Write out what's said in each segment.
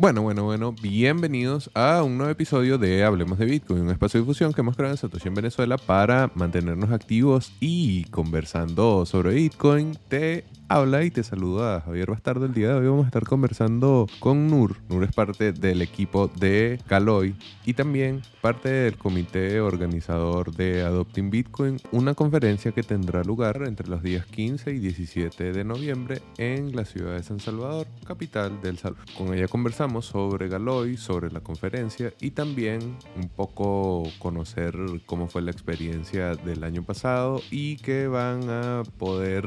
Bueno, bueno, bueno, bienvenidos a un nuevo episodio de Hablemos de Bitcoin, un espacio de difusión que hemos creado en Satoshi en Venezuela para mantenernos activos y conversando sobre Bitcoin. Te habla y te saluda Javier Bastardo. El día de hoy vamos a estar conversando con Nur. Nur es parte del equipo de Caloy y también parte del comité organizador de Adopting Bitcoin, una conferencia que tendrá lugar entre los días 15 y 17 de noviembre en la ciudad de San Salvador, capital del Salvador. Con ella conversamos sobre Galoy, sobre la conferencia y también un poco conocer cómo fue la experiencia del año pasado y que van a poder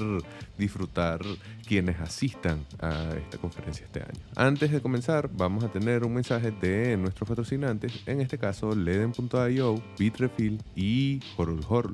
disfrutar quienes asistan a esta conferencia este año. Antes de comenzar, vamos a tener un mensaje de nuestros patrocinantes, en este caso Leden.io, Bitrefill y Horul Horul.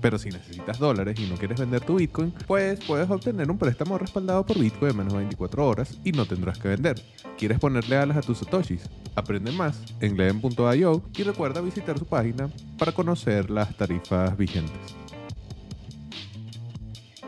Pero si necesitas dólares y no quieres vender tu Bitcoin, pues puedes obtener un préstamo respaldado por Bitcoin en menos de 24 horas y no tendrás que vender. ¿Quieres ponerle alas a tus satoshis? Aprende más en leden.io y recuerda visitar su página para conocer las tarifas vigentes.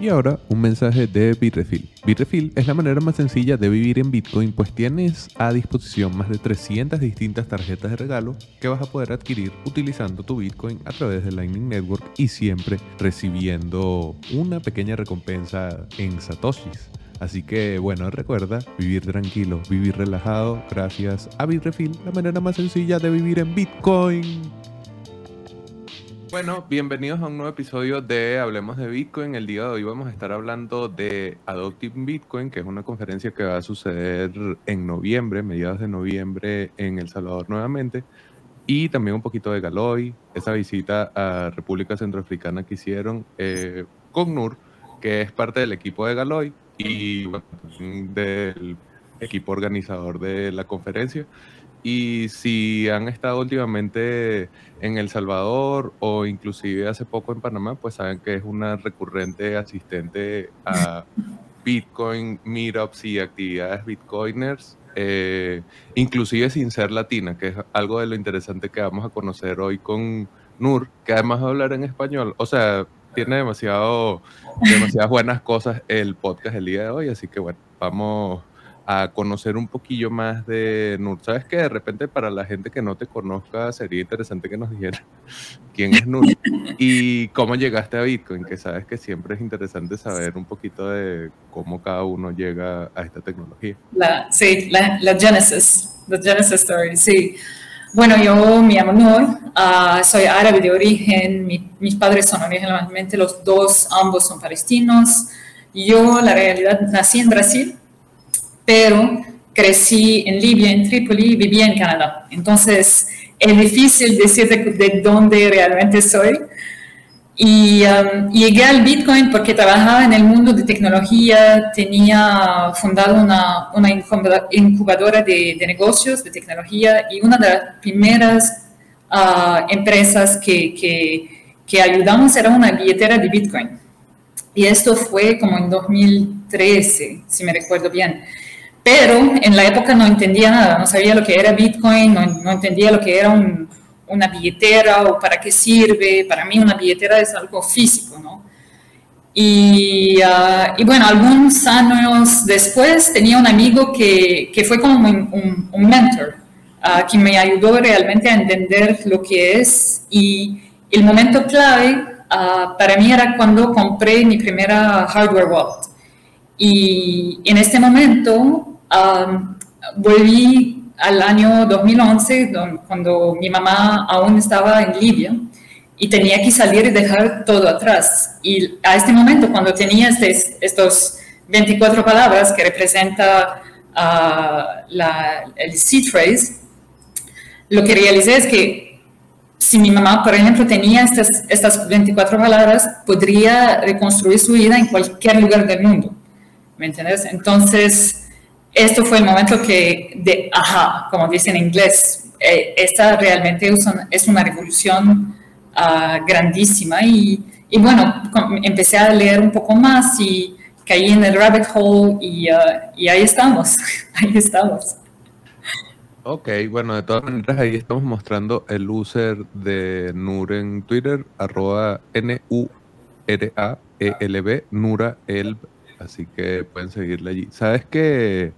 Y ahora un mensaje de Bitrefill. Bitrefill es la manera más sencilla de vivir en Bitcoin, pues tienes a disposición más de 300 distintas tarjetas de regalo que vas a poder adquirir utilizando tu Bitcoin a través de Lightning Network y siempre recibiendo una pequeña recompensa en Satoshis. Así que bueno, recuerda vivir tranquilo, vivir relajado, gracias a Bitrefill, la manera más sencilla de vivir en Bitcoin. Bueno, bienvenidos a un nuevo episodio de Hablemos de Bitcoin. El día de hoy vamos a estar hablando de Adopting Bitcoin, que es una conferencia que va a suceder en noviembre, mediados de noviembre en El Salvador nuevamente. Y también un poquito de Galoy, esa visita a República Centroafricana que hicieron eh, con Nur, que es parte del equipo de Galoy y del equipo organizador de la conferencia. Y si han estado últimamente en El Salvador o inclusive hace poco en Panamá, pues saben que es una recurrente asistente a Bitcoin meetups y actividades bitcoiners, eh, inclusive sin ser latina, que es algo de lo interesante que vamos a conocer hoy con Nur, que además de hablar en español, o sea, tiene demasiado, demasiadas buenas cosas el podcast el día de hoy, así que bueno, vamos a conocer un poquillo más de Nur. Sabes que de repente para la gente que no te conozca sería interesante que nos dijera quién es Nur y cómo llegaste a Bitcoin, que sabes que siempre es interesante saber un poquito de cómo cada uno llega a esta tecnología. La, sí, la, la Genesis, la Genesis Story, sí. Bueno, yo me llamo Nur, uh, soy árabe de origen, mi, mis padres son originalmente los dos, ambos son palestinos. Yo, la realidad, nací en Brasil, pero crecí en Libia, en Trípoli, vivía en Canadá. Entonces, es difícil decir de, dónde realmente soy. Y um, llegué al Bitcoin porque trabajaba en el mundo de tecnología, tenía fundado una, una incubadora de, de, negocios de tecnología y una de las primeras uh, empresas que, que, que ayudamos era una billetera de Bitcoin. Y esto fue como en 2013, si me recuerdo bien. Pero en la época no entendía nada, no sabía lo que era Bitcoin, no, entendía lo que era una billetera o para qué sirve. Para mí una billetera es algo físico, ¿no? Y, ah, y bueno, algunos años después tenía un amigo que, que fue como un, un, mentor, uh, que me ayudó realmente a entender lo que es. Y el momento clave uh, para mí era cuando compré mi primera hardware wallet. Y en este momento volví al año 2011, cuando mi mamá aún estaba en Libia y tenía que salir y dejar todo atrás. Y a este momento, cuando tenía este, estos 24 palabras que representa uh, la, el C-Trace, lo que realicé es que si mi mamá, por ejemplo, tenía estas, estas 24 palabras, podría reconstruir su vida en cualquier lugar del mundo. ¿Me entiendes? Entonces, esto fue el momento que, de ajá, como dicen en inglés, eh, esta realmente es una, una revolución uh, grandísima y, y, bueno, empecé a leer un poco más y caí en el rabbit hole y, uh, y ahí estamos, ahí estamos. Ok, bueno, de todas maneras ahí estamos mostrando el user de Nur en Twitter, arroba N-U-R-A-E-L-B, Nura Elb, así que pueden seguirle allí. ¿Sabes qué?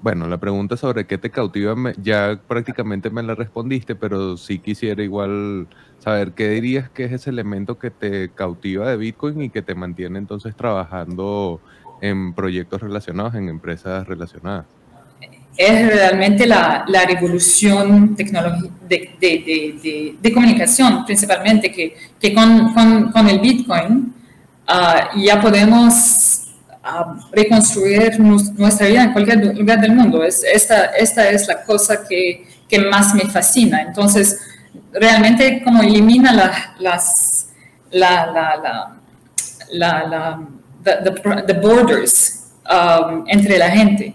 Bueno, la pregunta sobre qué te cautiva ya prácticamente me la respondiste, pero sí quisiera igual saber qué dirías que es ese elemento que te cautiva de Bitcoin y que te mantiene entonces trabajando en proyectos relacionados, en empresas relacionadas. Es realmente la, la revolución de, de, de, comunicación, principalmente, que, que con, con, con, el Bitcoin uh, ya podemos reconstruir nuestra vida en cualquier lugar del mundo. Es, esta, esta es la cosa que, que más me fascina. Entonces, realmente como elimina la, las, la, la, la, the, borders um, entre la gente.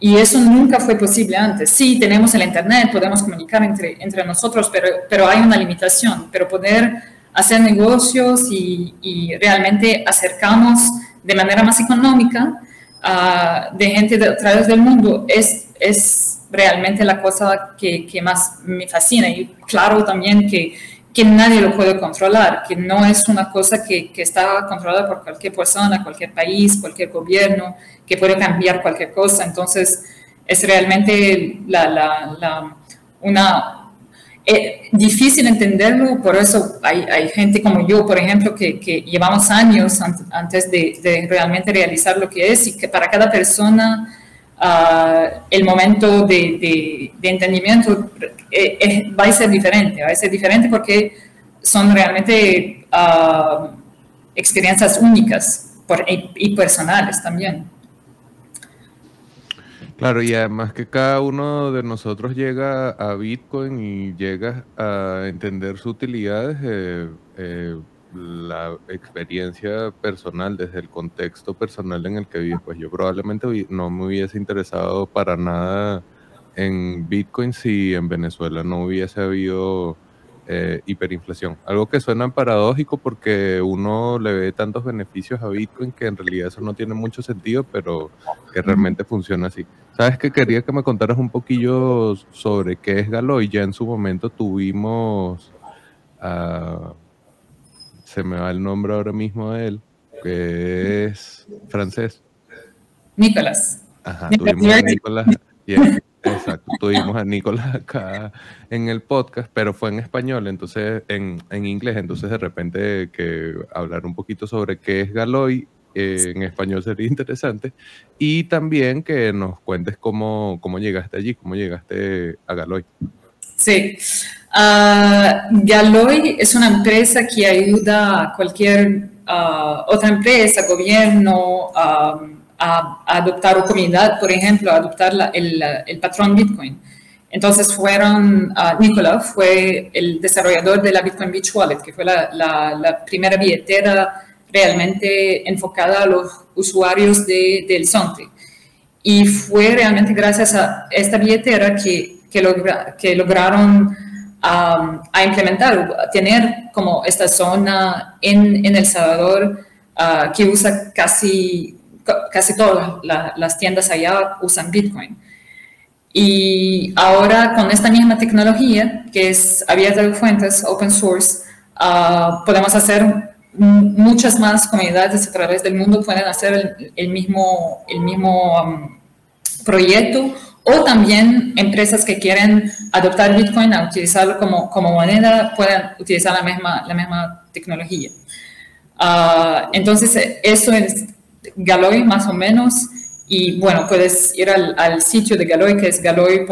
Y eso nunca fue posible antes. Sí, tenemos el Internet, podemos comunicar entre, entre nosotros, pero, pero hay una limitación. Pero poder hacer negocios y, y realmente acercamos de manera más económica uh, de gente de, a través del mundo es, es realmente la cosa que, que, más me fascina. Y claro también que, que nadie lo puede controlar, que no es una cosa que, que, está controlada por cualquier persona, cualquier país, cualquier gobierno, que puede cambiar cualquier cosa. Entonces, es realmente la, la, una, eh, difícil entenderlo, por eso hay, hay, gente como yo, por ejemplo, que, que llevamos años antes de, de, realmente realizar lo que es y que para cada persona uh, el momento de, de, entendimiento eh, va a ser diferente, va a ser diferente porque son realmente uh, experiencias únicas por, y, y personales también. Claro, y además que cada uno de nosotros llega a Bitcoin y llega a entender su utilidad desde eh, la experiencia personal, desde el contexto personal en el que vive. Pues yo probablemente no me hubiese interesado para nada en Bitcoin si en Venezuela no hubiese habido eh, hiperinflación. Algo que suena paradójico porque uno le ve tantos beneficios a Bitcoin que en realidad eso no tiene mucho sentido, pero que realmente funciona así. Sabes que quería que me contaras un poquillo sobre qué es Galoy. Ya en su momento tuvimos, se me va el nombre ahora mismo de él, que es francés. Nicolás. Ajá, tuvimos a Nicolás. Exacto, tuvimos a Nicolás acá en el podcast, pero fue en español, entonces en, en inglés, entonces de repente que hablar un poquito sobre qué es Galoy eh, en español sería interesante y también que nos cuentes cómo, cómo llegaste allí, cómo llegaste a Galoy. Sí, uh, Galoy es una empresa que ayuda a cualquier uh, otra empresa, gobierno, um, a, adoptar o comunidad, por ejemplo, a adoptar el, el, patrón Bitcoin. Entonces fueron, uh, Nicola fue el desarrollador de la Bitcoin Beach Wallet, que fue la, la, la primera billetera realmente enfocada a los usuarios de, del Sonte. Y fue realmente gracias a esta billetera que, que, logra, que lograron um, a implementar, a tener como esta zona en, en El Salvador uh, que usa casi casi todas las tiendas allá usan Bitcoin. Y ahora con esta misma tecnología, que es abierta de fuentes, open source, ah, podemos hacer muchas más comunidades a través del mundo pueden hacer el, mismo, el mismo um, proyecto o también empresas que quieren adoptar Bitcoin a utilizarlo como, como moneda pueden utilizar la misma, la misma tecnología. Uh, entonces, eso es, Galoy más o menos. Y bueno, puedes ir al, sitio de Galoy, que es galoy.io,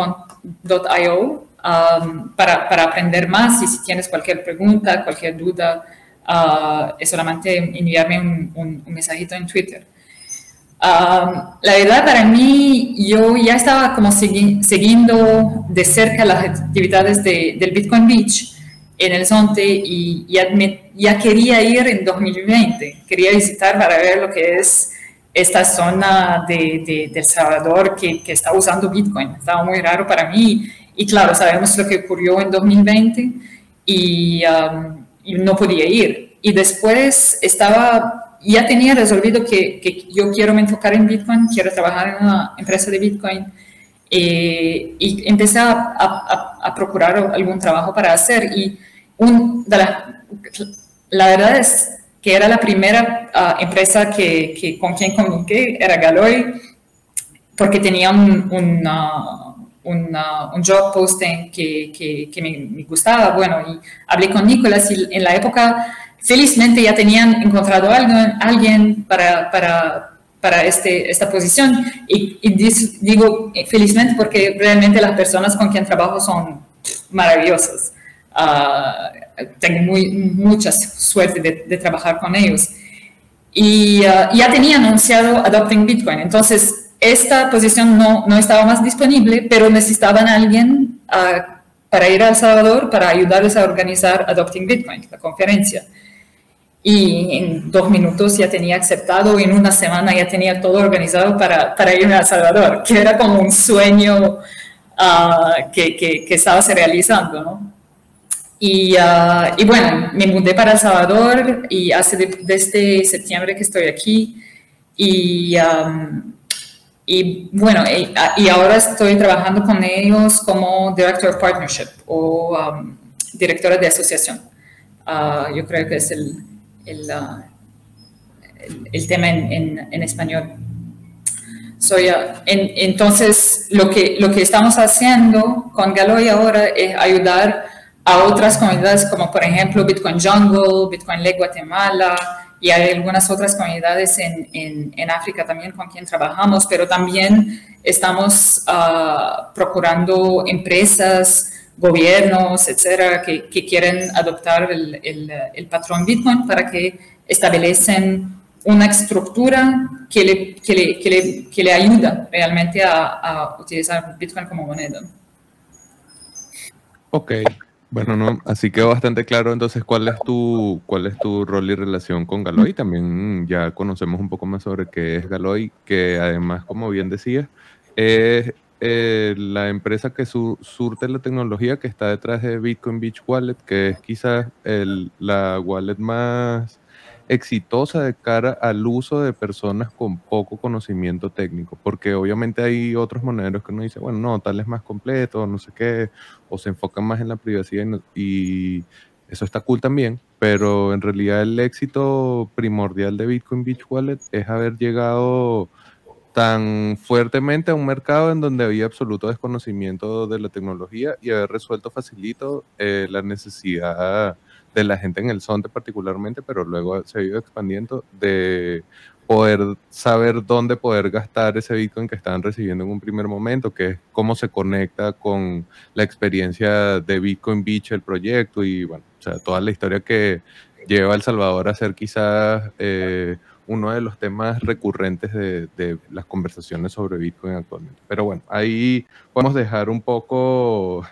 um, para, para, aprender más. Y si tienes cualquier pregunta, cualquier duda, uh, es solamente enviarme un, un, mensajito en Twitter. Um, la verdad, para mí, yo ya estaba como siguiendo de cerca las actividades de, del Bitcoin Beach en el Zonte y ya, ya quería ir en 2020, quería visitar para ver lo que es esta zona de, de, El Salvador que, que, está usando Bitcoin. Estaba muy raro para mí. Y claro, sabemos lo que ocurrió en 2020 y, um, y no podía ir. Y después estaba, ya tenía resolvido que, que, yo quiero me enfocar en Bitcoin, quiero trabajar en una empresa de Bitcoin. Eh, y empecé a, a, a, procurar algún trabajo para hacer. Y un, la, la verdad es que era la primera ah, empresa que, que, con quien comuniqué, era Galoy, porque tenía un, un, un job posting que, que, que me, gustaba. Bueno, y hablé con Nicolás y en la época, felizmente ya tenían encontrado a alguien, para, para, para este, esta posición. Y, digo felizmente porque realmente las personas con quien trabajo son maravillosas. Uh, tengo muy, mucha suerte de, trabajar con ellos. Y uh, ya tenía anunciado Adopting Bitcoin, entonces esta posición no, no estaba más disponible, pero necesitaban a alguien uh, para ir a El Salvador para ayudarles a organizar Adopting Bitcoin, la conferencia. Y en dos minutos ya tenía aceptado, y en una semana ya tenía todo organizado para, para irme a El Salvador, que era como un sueño que, que, que estaba se realizando, ¿no? Y, ah, y, bueno, me mudé para El Salvador y hace desde septiembre que estoy aquí. Y, y bueno, y, ahora estoy trabajando con ellos como Director Partnership o directora de asociación. Ah, yo creo que es el, el, ah, el, tema en, en, español. Soy, en, entonces, lo que, lo que estamos haciendo con Galoy ahora es ayudar a otras comunidades como por ejemplo Bitcoin Jungle, Bitcoin Lake Guatemala y hay algunas otras comunidades en, en, África también con quien trabajamos, pero también estamos uh, procurando empresas, gobiernos, etcétera, que, que quieren adoptar el, el, el, patrón Bitcoin para que establecen una estructura que le, que le, que le, que le ayuda realmente a, a utilizar Bitcoin como moneda. Ok, bueno, no, así quedó bastante claro entonces cuál es tu, cuál es tu rol y relación con Galoy. También ya conocemos un poco más sobre qué es Galoy, que además, como bien decías, es eh, la empresa que surte la tecnología que está detrás de Bitcoin Beach Wallet, que es quizás el, la wallet más exitosa de cara al uso de personas con poco conocimiento técnico, porque obviamente hay otros moneros que uno dice, bueno, no, tal es más completo, no sé qué, o se enfocan más en la privacidad y, eso está cool también, pero en realidad el éxito primordial de Bitcoin Beach Wallet es haber llegado tan fuertemente a un mercado en donde había absoluto desconocimiento de la tecnología y haber resuelto facilito eh, la necesidad de la gente en el Sonte particularmente, pero luego se ha ido expandiendo de poder saber dónde poder gastar ese Bitcoin que estaban recibiendo en un primer momento, que es cómo se conecta con la experiencia de Bitcoin Beach, el proyecto, y bueno, o sea, toda la historia que lleva El Salvador a ser quizás eh, uno de los temas recurrentes de, de, las conversaciones sobre Bitcoin actualmente. Pero bueno, ahí podemos dejar un poco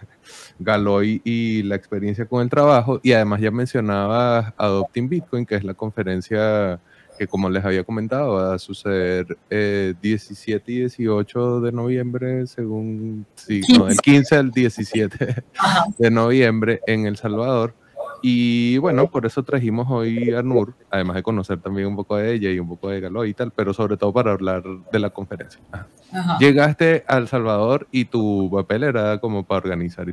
Galoy y la experiencia con el trabajo. Y además ya mencionaba Adopting Bitcoin, que es la conferencia que como les había comentado va a suceder 17 eh, y 18 de noviembre, según, sí, no, el 15 al 17 de noviembre en El Salvador. Y bueno, por eso trajimos hoy a Nur, además de conocer también un poco de ella y un poco de Galoy y tal, pero sobre todo para hablar de la conferencia. Llegaste a El Salvador y tu papel era como para organizar.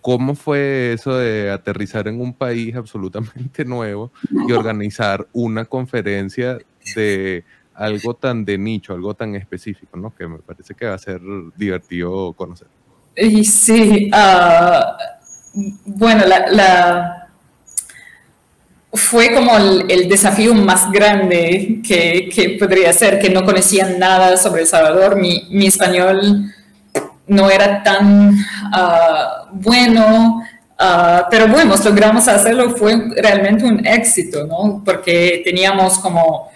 ¿Cómo fue eso de aterrizar en un país absolutamente nuevo y organizar una conferencia de algo tan de nicho, algo tan específico, ¿no? Que me parece que va a ser divertido conocer. Y sí, uh, bueno, la, fue como el, desafío más grande que, que, podría ser, que no conocían nada sobre El Salvador. Mi, mi español no era tan ah, bueno, ah, pero bueno, logramos hacerlo, fue realmente un éxito, ¿no? Porque teníamos como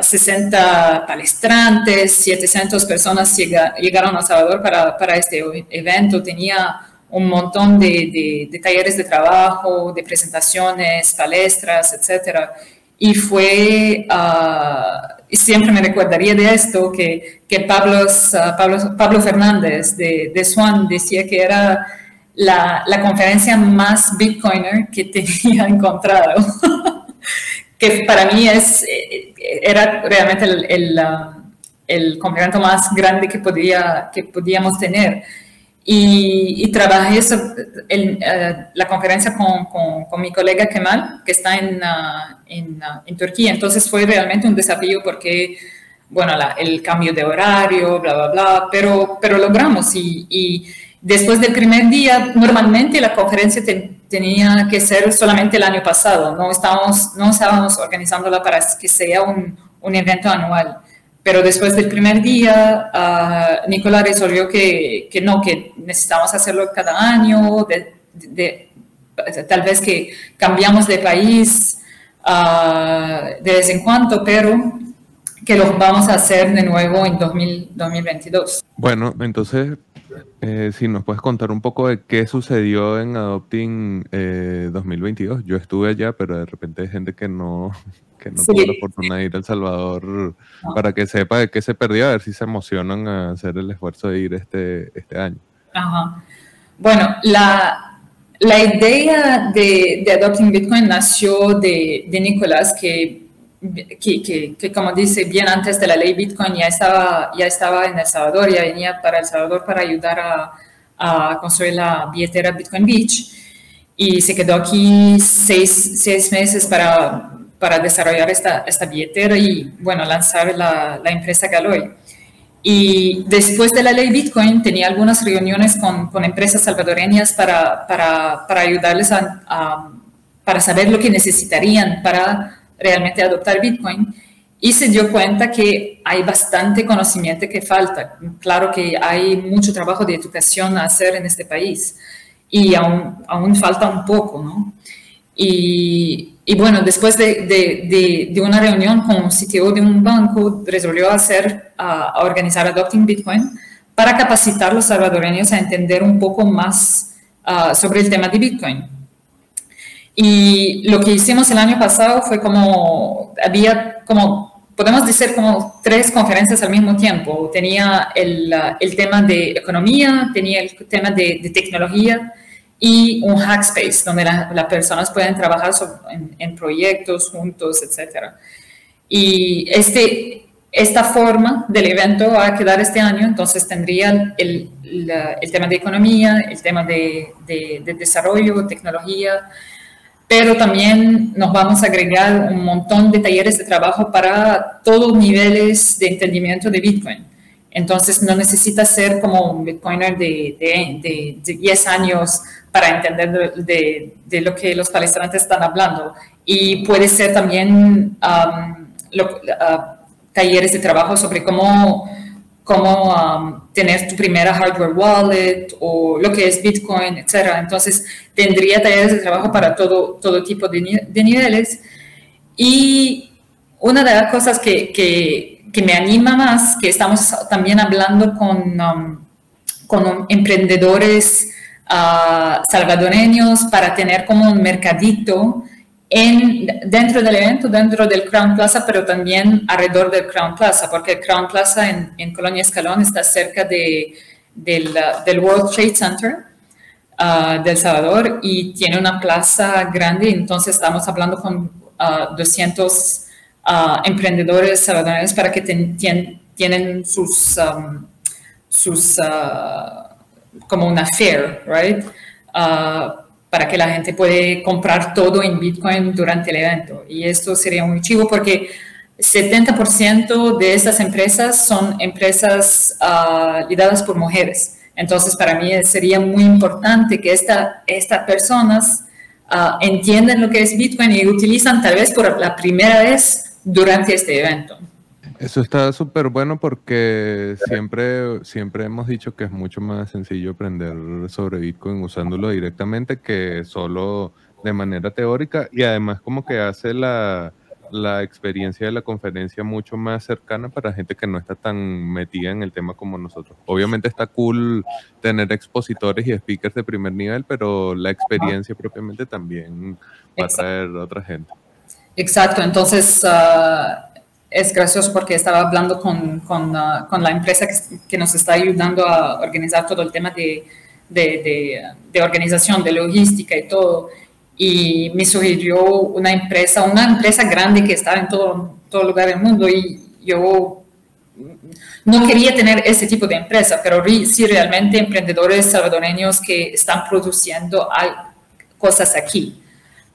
60 ah, palestrantes, 700 personas llegaron a Salvador para, para este evento, tenía un montón de, de, talleres de trabajo, de presentaciones, palestras, etcétera. Y fue, uh, siempre me recordaría de esto, que, que Pablo, uh, Pablo, Pablo, Fernández de, de, Swan decía que era la, la conferencia más Bitcoiner que tenía encontrado. que para mí es, eh, era realmente el, el, uh, el complemento más grande que, podía, que podíamos tener y, trabajé eh, la conferencia con, con, mi colega Kemal, que está en, uh, en, Turquía. Entonces fue realmente un desafío porque, bueno, el cambio de horario, bla, bla, bla, pero, pero logramos. Y, después del primer día, normalmente la conferencia tenía que ser solamente el año pasado, no estábamos, no estábamos organizándola para que sea un, un evento anual. Pero después del primer día, uh, Nicolás resolvió que, que, no, que necesitamos hacerlo cada año, de, tal vez que cambiamos de país uh, de vez en cuando, pero que lo vamos a hacer de nuevo en 2022. Bueno, entonces, eh, si nos puedes contar un poco de qué sucedió en Adopting 2022. Eh, Yo estuve allá, pero de repente hay gente que no, no tuvo la oportunidad de ir a El Salvador para que sepa de qué se perdió, a ver si se emocionan a hacer el esfuerzo de ir este, este año. Ajá. Bueno, la, la idea de, de, Adopting Bitcoin nació de, de Nicolás, que, que, que, como dice, bien antes de la ley Bitcoin ya estaba, ya estaba en El Salvador, ya venía para El Salvador para ayudar a, a construir la billetera Bitcoin Beach y se quedó aquí seis, seis meses para para desarrollar esta, esta billetera y, bueno, lanzar la, la empresa Galoy. Y después de la ley Bitcoin tenía algunas reuniones con, con empresas salvadoreñas para, para, para ayudarles a, para saber lo que necesitarían para realmente adoptar Bitcoin. Y se dio cuenta que hay bastante conocimiento que falta. Claro que hay mucho trabajo de educación a hacer en este país y aún, aún falta un poco, ¿no? Y, y bueno, después de, de, de, una reunión con un CTO de un banco, resolvió hacer, a organizar Adopting Bitcoin para capacitar a los salvadoreños a entender un poco más uh, sobre el tema de Bitcoin. Y lo que hicimos el año pasado fue como, había como, podemos decir como tres conferencias al mismo tiempo. Tenía el, el tema de economía, tenía el tema de, de tecnología y un hackspace donde las personas pueden trabajar en, proyectos juntos, etc. Y este, esta forma del evento va a quedar este año, entonces tendría el, el tema de economía, el tema de, de, desarrollo, tecnología, pero también nos vamos a agregar un montón de talleres de trabajo para todos niveles de entendimiento de Bitcoin. Entonces no necesita ser como un Bitcoiner de, de, de 10 años para entender de, de, lo que los palestrantes están hablando. Y puede ser también um, uh, talleres de trabajo sobre cómo, cómo um, tener tu primera hardware wallet o lo que es Bitcoin, etc. Entonces, tendría talleres de trabajo para todo, todo tipo de, niveles. Y una de las cosas que, que, me anima más, que estamos también hablando con, um, con emprendedores salvadoreños para tener como un mercadito en, dentro del evento, dentro del Crown Plaza, pero también alrededor del Crown Plaza, porque el Crown Plaza en, en Colonia Escalón está cerca de, del, del, World Trade Center uh, del Salvador y tiene una plaza grande, entonces estamos hablando con 200 uh, uh, emprendedores salvadoreños para que tienen sus, um, sus como una fair, right? Para que la gente puede comprar todo en Bitcoin durante el evento. Y esto sería muy chivo porque 70% de estas empresas son empresas uh, lideradas por mujeres. Entonces, para mí sería muy importante que esta, estas personas ah, entienden lo que es Bitcoin y utilizan tal vez por la primera vez durante este evento. Eso está súper bueno porque siempre, siempre hemos dicho que es mucho más sencillo aprender sobre Bitcoin usándolo directamente que solo de manera teórica y además como que hace la, la experiencia de la conferencia mucho más cercana para gente que no está tan metida en el tema como nosotros. Obviamente está cool tener expositores y speakers de primer nivel, pero la experiencia propiamente también va a traer a otra gente. Exacto, entonces ah, es gracioso porque estaba hablando con, con, ah, con la empresa que, que, nos está ayudando a organizar todo el tema de, de, de organización, de logística y todo y me sugirió una empresa, una empresa grande que estaba en todo, todo lugar del mundo y yo no quería tener ese tipo de empresa, pero sí realmente emprendedores salvadoreños que están produciendo cosas aquí.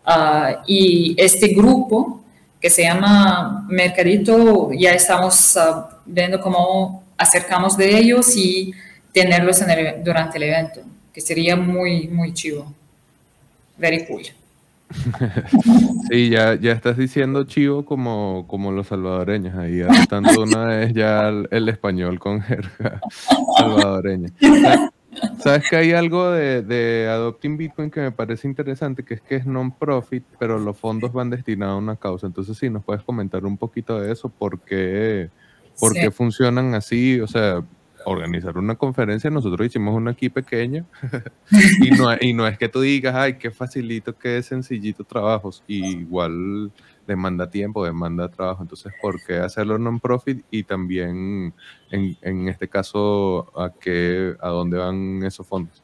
Ah, y este grupo que se llama Mercadito, ya estamos uh, viendo cómo acercamos de ellos y tenerlos en durante el evento, que sería muy, muy chivo very cool. Sí, ya, ya estás diciendo chivo como, como los salvadoreños, ahí adaptando una vez ya el, español con jerga salvadoreña. ¿Sabes que hay algo de, de, Adopting Bitcoin que me parece interesante? Que es que es non-profit, pero los fondos van destinados a una causa. Entonces, sí, nos puedes comentar un poquito de eso, por qué, por qué funcionan así, o sea, organizar una conferencia, nosotros hicimos una aquí pequeña y, no, y no es que tú digas, ay, qué facilito, qué sencillito trabajos, igual demanda tiempo, demanda trabajo, entonces, ¿por qué hacerlo non-profit? Y también, en, en, este caso, ¿a, qué, ¿a dónde van esos fondos?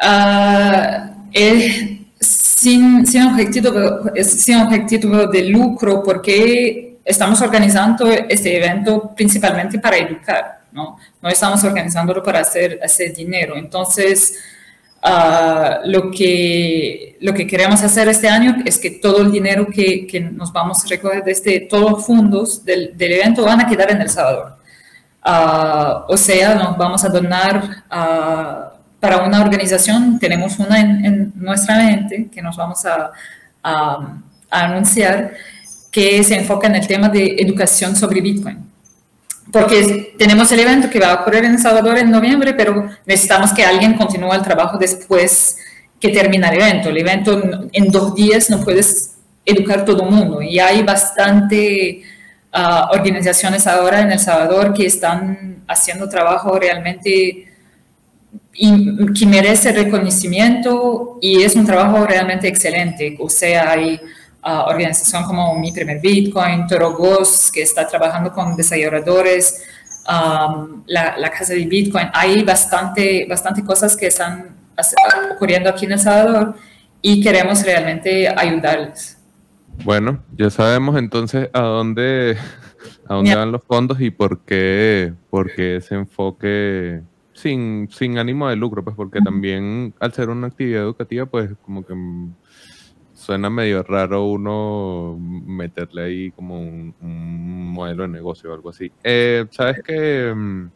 Uh, sin, sin, objetivo, sin objetivo de lucro, porque estamos organizando este evento principalmente para educar. ¿no? No estamos organizándolo para hacer, hacer dinero. Entonces, uh, lo, que, lo que queremos hacer este año es que todo el dinero que, que nos vamos a recoger de este, todos los fondos del, del evento van a quedar en El Salvador. Uh, o sea, nos vamos a donar uh, para una organización, tenemos una en, en, nuestra mente que nos vamos a, a, a anunciar, que se enfoca en el tema de educación sobre Bitcoin porque tenemos el evento que va a ocurrir en Salvador en noviembre, pero necesitamos que alguien continúe el trabajo después que termina el evento. El evento en dos días no puedes educar todo el mundo y hay bastante uh, organizaciones ahora en El Salvador que están haciendo trabajo realmente y, que merece reconocimiento y es un trabajo realmente excelente. O sea, hay uh, organización como Mi Primer Bitcoin, Toro Ghost, que está trabajando con desarrolladores, um, la, la, Casa de Bitcoin. Hay bastante, bastante cosas que están ocurriendo aquí en El Salvador y queremos realmente ayudarles. Bueno, ya sabemos entonces a dónde, a dónde van los fondos y por qué, por qué ese enfoque sin, sin ánimo de lucro, pues porque también al ser una actividad educativa, pues como que suena medio raro uno meterle ahí como un, modelo de negocio o algo así. Eh, Sabes que mm,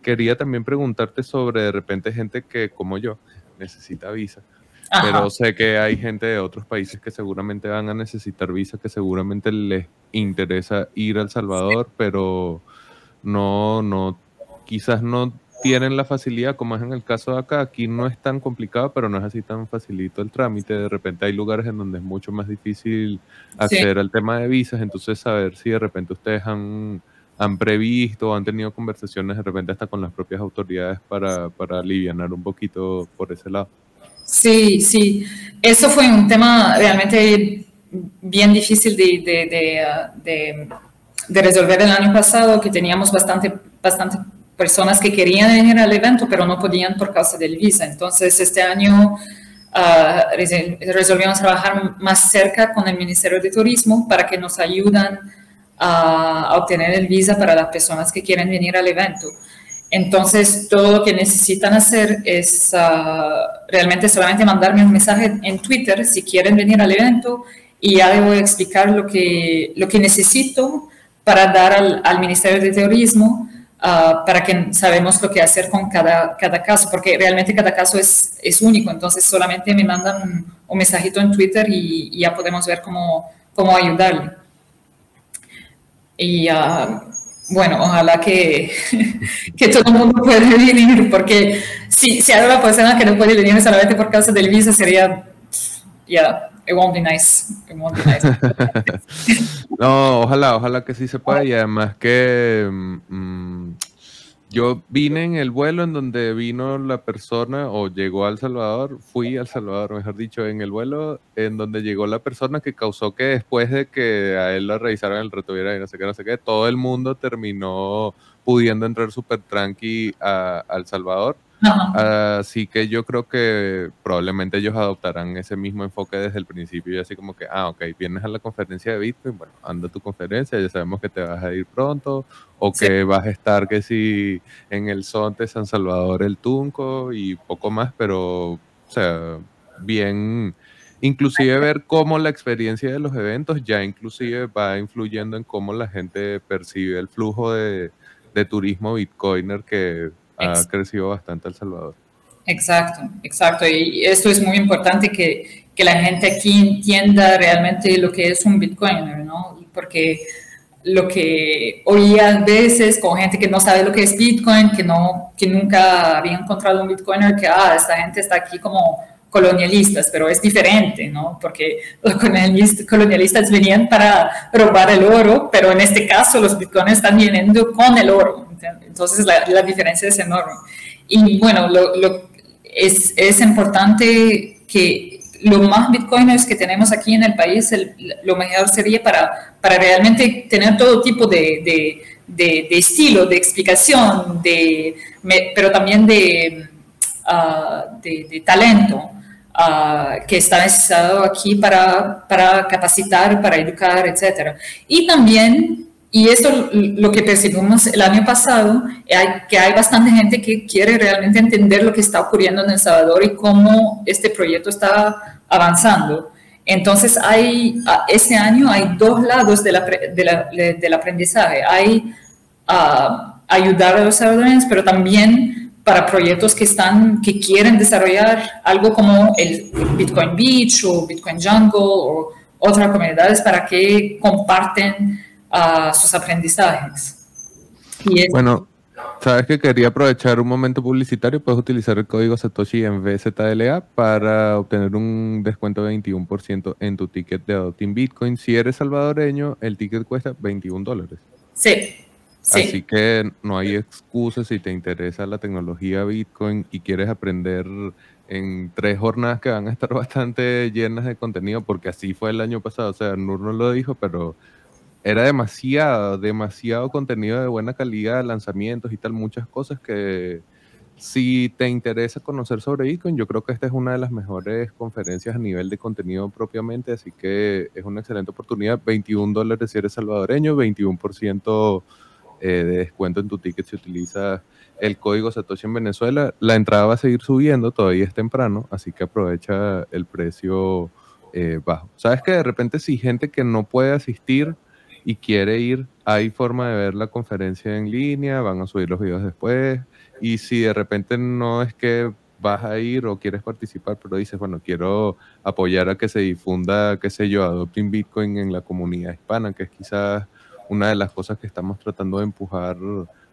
quería también preguntarte sobre de repente gente que, como yo, necesita visa. Pero sé que hay gente de otros países que seguramente van a necesitar visa, que seguramente les interesa ir a El Salvador, pero no, no, quizás no tienen la facilidad, como es en el caso de acá, aquí no es tan complicado, pero no es así tan facilito el trámite. De repente hay lugares en donde es mucho más difícil acceder al tema de visas, entonces saber si de repente ustedes han, han previsto o han tenido conversaciones de repente hasta con las propias autoridades para, para aliviar un poquito por ese lado. Sí, sí. Eso fue un tema realmente bien difícil de, de, de, de resolver el año pasado, que teníamos bastante, bastante personas que querían venir al evento, pero no podían por causa del visa. Entonces, este año uh, resolvimos trabajar más cerca con el Ministerio de Turismo para que nos ayudan a, obtener el visa para las personas que quieren venir al evento. Entonces, todo lo que necesitan hacer es uh, realmente solamente mandarme un mensaje en Twitter si quieren venir al evento y ya les voy a explicar lo que, lo que necesito para dar al, al Ministerio de Turismo Ah, para que sabemos lo que hacer con cada, cada caso, porque realmente cada caso es, es único, entonces solamente me mandan un mensajito en Twitter y, ya podemos ver cómo, cómo ayudarle. Y uh, bueno, ojalá que, que todo el mundo pueda venir, porque si, si hay una persona que no puede venir solamente por causa del visa, sería, ya, it won't be nice. It won't be nice. no, ojalá, ojalá que sí se pueda y además que mm, yo vine en el vuelo en donde vino la persona o llegó al Salvador, fui al Salvador, mejor dicho, en el vuelo en donde llegó la persona que causó que después de que a él lo revisaron el retuviera y no sé qué, no sé qué, todo el mundo terminó pudiendo entrar súper tranqui a, al Salvador Así que yo creo que probablemente ellos adoptarán ese mismo enfoque desde el principio y así como que, ah, ok, vienes a la conferencia de Bitcoin, bueno, anda a tu conferencia, ya sabemos que te vas a ir pronto o que vas a estar que si en el Sonte, San Salvador, el Tunco y poco más, pero, o sea, bien, inclusive ver cómo la experiencia de los eventos ya inclusive va influyendo en cómo la gente percibe el flujo de, de turismo bitcoiner que ha crecido bastante El Salvador. Exacto, exacto. Y esto es muy importante que, que, la gente aquí entienda realmente lo que es un Bitcoiner, ¿no? Porque lo que oía a veces con gente que no sabe lo que es Bitcoin, que, no, que nunca había encontrado un Bitcoiner, que, ah, esta gente está aquí como colonialistas, pero es diferente, ¿no? Porque los colonialistas venían para robar el oro, pero en este caso los bitcoins están viniendo con el oro. Entonces la, diferencia es enorme. Y bueno, lo, es, es, importante que lo más bitcoiners que tenemos aquí en el país, lo mejor sería para, para realmente tener todo tipo de, de, de, estilo, de explicación, de, pero también de, ah, de talento. Ah, que está necesitado aquí para, para capacitar, para educar, etc. Y también y esto lo que percibimos el año pasado, que hay bastante gente que quiere realmente entender lo que está ocurriendo en El Salvador y cómo este proyecto está avanzando. Entonces, hay, este año hay dos lados de la, de del aprendizaje. Hay uh, ayudar a los salvadoreños, pero también para proyectos que, están, que quieren desarrollar algo como el Bitcoin Beach o Bitcoin Jungle o otras comunidades para que comparten a sus aprendizajes. bueno, sabes que quería aprovechar un momento publicitario, puedes utilizar el código Satoshi en VZLA para obtener un descuento de 21% en tu ticket de Adopting Bitcoin. Si eres salvadoreño, el ticket cuesta 21 dólares. Sí. Sí. Así que no hay excusas si te interesa la tecnología Bitcoin y quieres aprender en tres jornadas que van a estar bastante llenas de contenido, porque así fue el año pasado. O sea, Nur no lo dijo, pero era demasiado, demasiado contenido de buena calidad, lanzamientos y tal, muchas cosas que si te interesa conocer sobre Bitcoin, yo creo que esta es una de las mejores conferencias a nivel de contenido propiamente, así que es una excelente oportunidad. 21 dólares si eres salvadoreño, 21% eh, de descuento en tu ticket si utilizas el código Satoshi en Venezuela. La entrada va a seguir subiendo, todavía es temprano, así que aprovecha el precio eh, bajo. Sabes que de repente si gente que no puede asistir y quiere ir, hay forma de ver la conferencia en línea, van a subir los videos después. Y si de repente no es que vas a ir o quieres participar, pero dices, bueno, quiero apoyar a que se difunda, qué sé yo, Adopting Bitcoin en la comunidad hispana, que es quizás una de las cosas que estamos tratando de empujar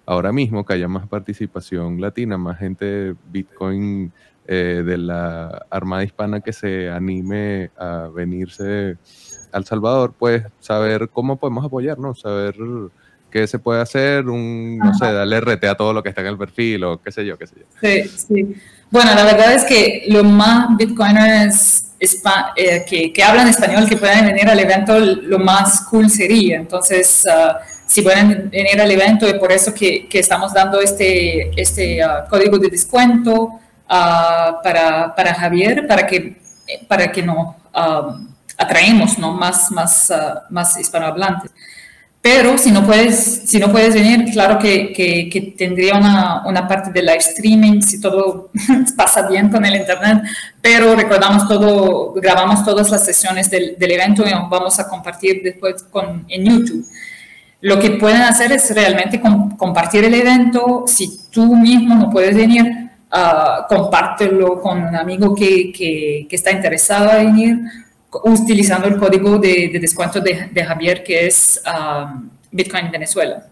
ahora mismo, que haya más participación latina, más gente Bitcoin eh, de la Armada Hispana que se anime a venirse al Salvador, pues saber cómo podemos apoyarnos, saber qué se puede hacer, un, no sé, darle RT a todo lo que está en el perfil o qué sé yo, qué sé yo. Sí, sí. Bueno, la verdad es que lo más bitcoiners eh, que, que, hablan español que puedan venir al evento, lo más cool sería. Entonces, ah, si pueden venir al evento, es por eso que, que estamos dando este, este ah, código de descuento ah, para, para Javier, para que, para que no atraemos ¿no? más, más, uh, más hispanohablantes. Pero si no puedes, si no puedes venir, claro que, que, tendría una, una, parte de live streaming, si todo pasa bien con el internet, pero recordamos todo, grabamos todas las sesiones del, del evento y vamos a compartir después con, en YouTube. Lo que pueden hacer es realmente compartir el evento. Si tú mismo no puedes venir, uh, compártelo con un amigo que, que, está interesado en ir utilizando el código de, descuento de, Javier que es um, Bitcoin Venezuela.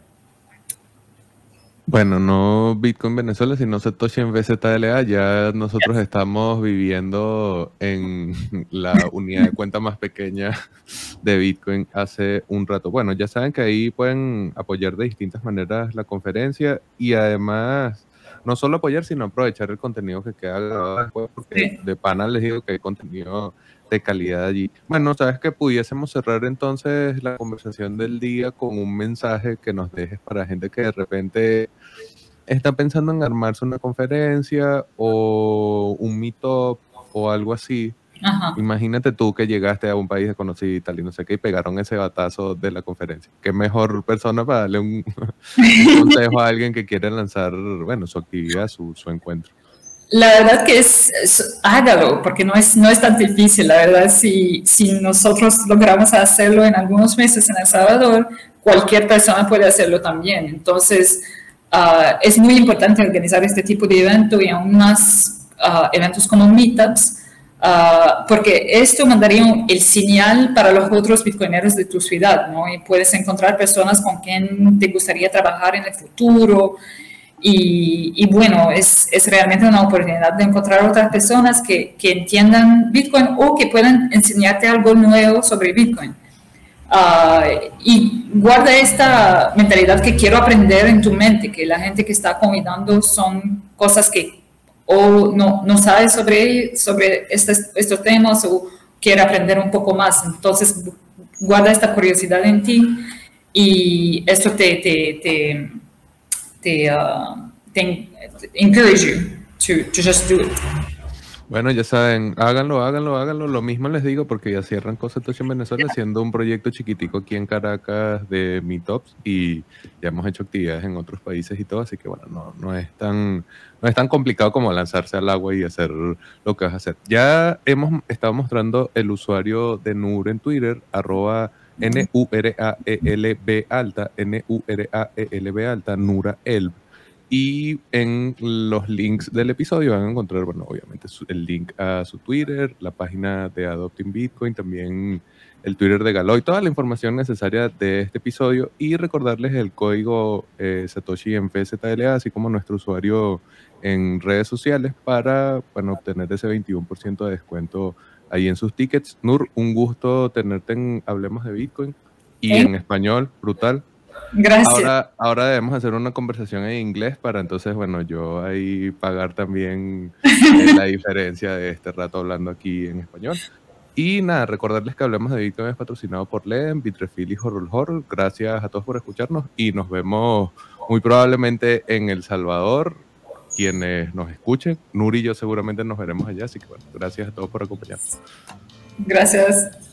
Bueno, no Bitcoin Venezuela, sino Satoshi en VZLA. Ya nosotros estamos viviendo en la unidad de cuenta más pequeña de Bitcoin hace un rato. Bueno, ya saben que ahí pueden apoyar de distintas maneras la conferencia y además no solo apoyar, sino aprovechar el contenido que queda grabado después, porque de pana les digo que hay contenido de calidad allí. Bueno, sabes que pudiésemos cerrar entonces la conversación del día con un mensaje que nos dejes para gente que de repente está pensando en armarse una conferencia o un meetup o algo así. Imagínate tú que llegaste a un país desconocido y tal y no sé qué y pegaron ese batazo de la conferencia. ¿Qué mejor persona para darle un, consejo a alguien que quiere lanzar, bueno, su actividad, su, su encuentro? La verdad que es, hágalo, porque no es, no es tan difícil. La verdad, si, si nosotros logramos hacerlo en algunos meses en El Salvador, cualquier persona puede hacerlo también. Entonces, ah, es muy importante organizar este tipo de evento y aún más ah, eventos como meetups, uh, porque esto mandaría el señal para los otros bitcoineros de tu ciudad, ¿no? Y puedes encontrar personas con quien te gustaría trabajar en el futuro y, bueno, es, es, realmente una oportunidad de encontrar otras personas que, que, entiendan Bitcoin o que puedan enseñarte algo nuevo sobre Bitcoin. Ah, y guarda esta mentalidad que quiero aprender en tu mente, que la gente que está combinando son cosas que o no, no sabe sobre, sobre estos, estos temas o quiere aprender un poco más. Entonces, guarda esta curiosidad en ti y esto te, te, te te, uh, encourage you to, to just do it. Bueno, ya saben, háganlo, háganlo, háganlo. Lo mismo les digo porque ya cierran Cosas en Venezuela, siendo un proyecto chiquitico aquí en Caracas de Meetups y ya hemos hecho actividades en otros países y todo, así que bueno, no, no, es tan, no es tan complicado como lanzarse al agua y hacer lo que vas a hacer. Ya hemos estado mostrando el usuario de NUR en Twitter, arroba N-U-R-A-E-L-B alta, N-U-R-A-E-L-B alta, Nura Elb. Y en los links del episodio van a encontrar, bueno, obviamente el link a su Twitter, la página de Adopting Bitcoin, también el Twitter de Galoy, toda la información necesaria de este episodio y recordarles el código eh, Satoshi en FZLA, así como nuestro usuario en redes sociales para bueno, obtener ese 21% de descuento ahí en sus tickets. Nur, un gusto tenerte en Hablemos de Bitcoin y en español, brutal. Gracias. Ahora, ahora debemos hacer una conversación en inglés para entonces, bueno, yo ahí pagar también eh, la diferencia de este rato hablando aquí en español. Y nada, recordarles que Hablemos de Bitcoin es patrocinado por LEM, Bitrefill y Horror Horror. Gracias a todos por escucharnos y nos vemos muy probablemente en El Salvador quienes nos escuchen. Nuri y yo seguramente nos veremos allá, así que bueno, gracias a todos por acompañarnos. Gracias.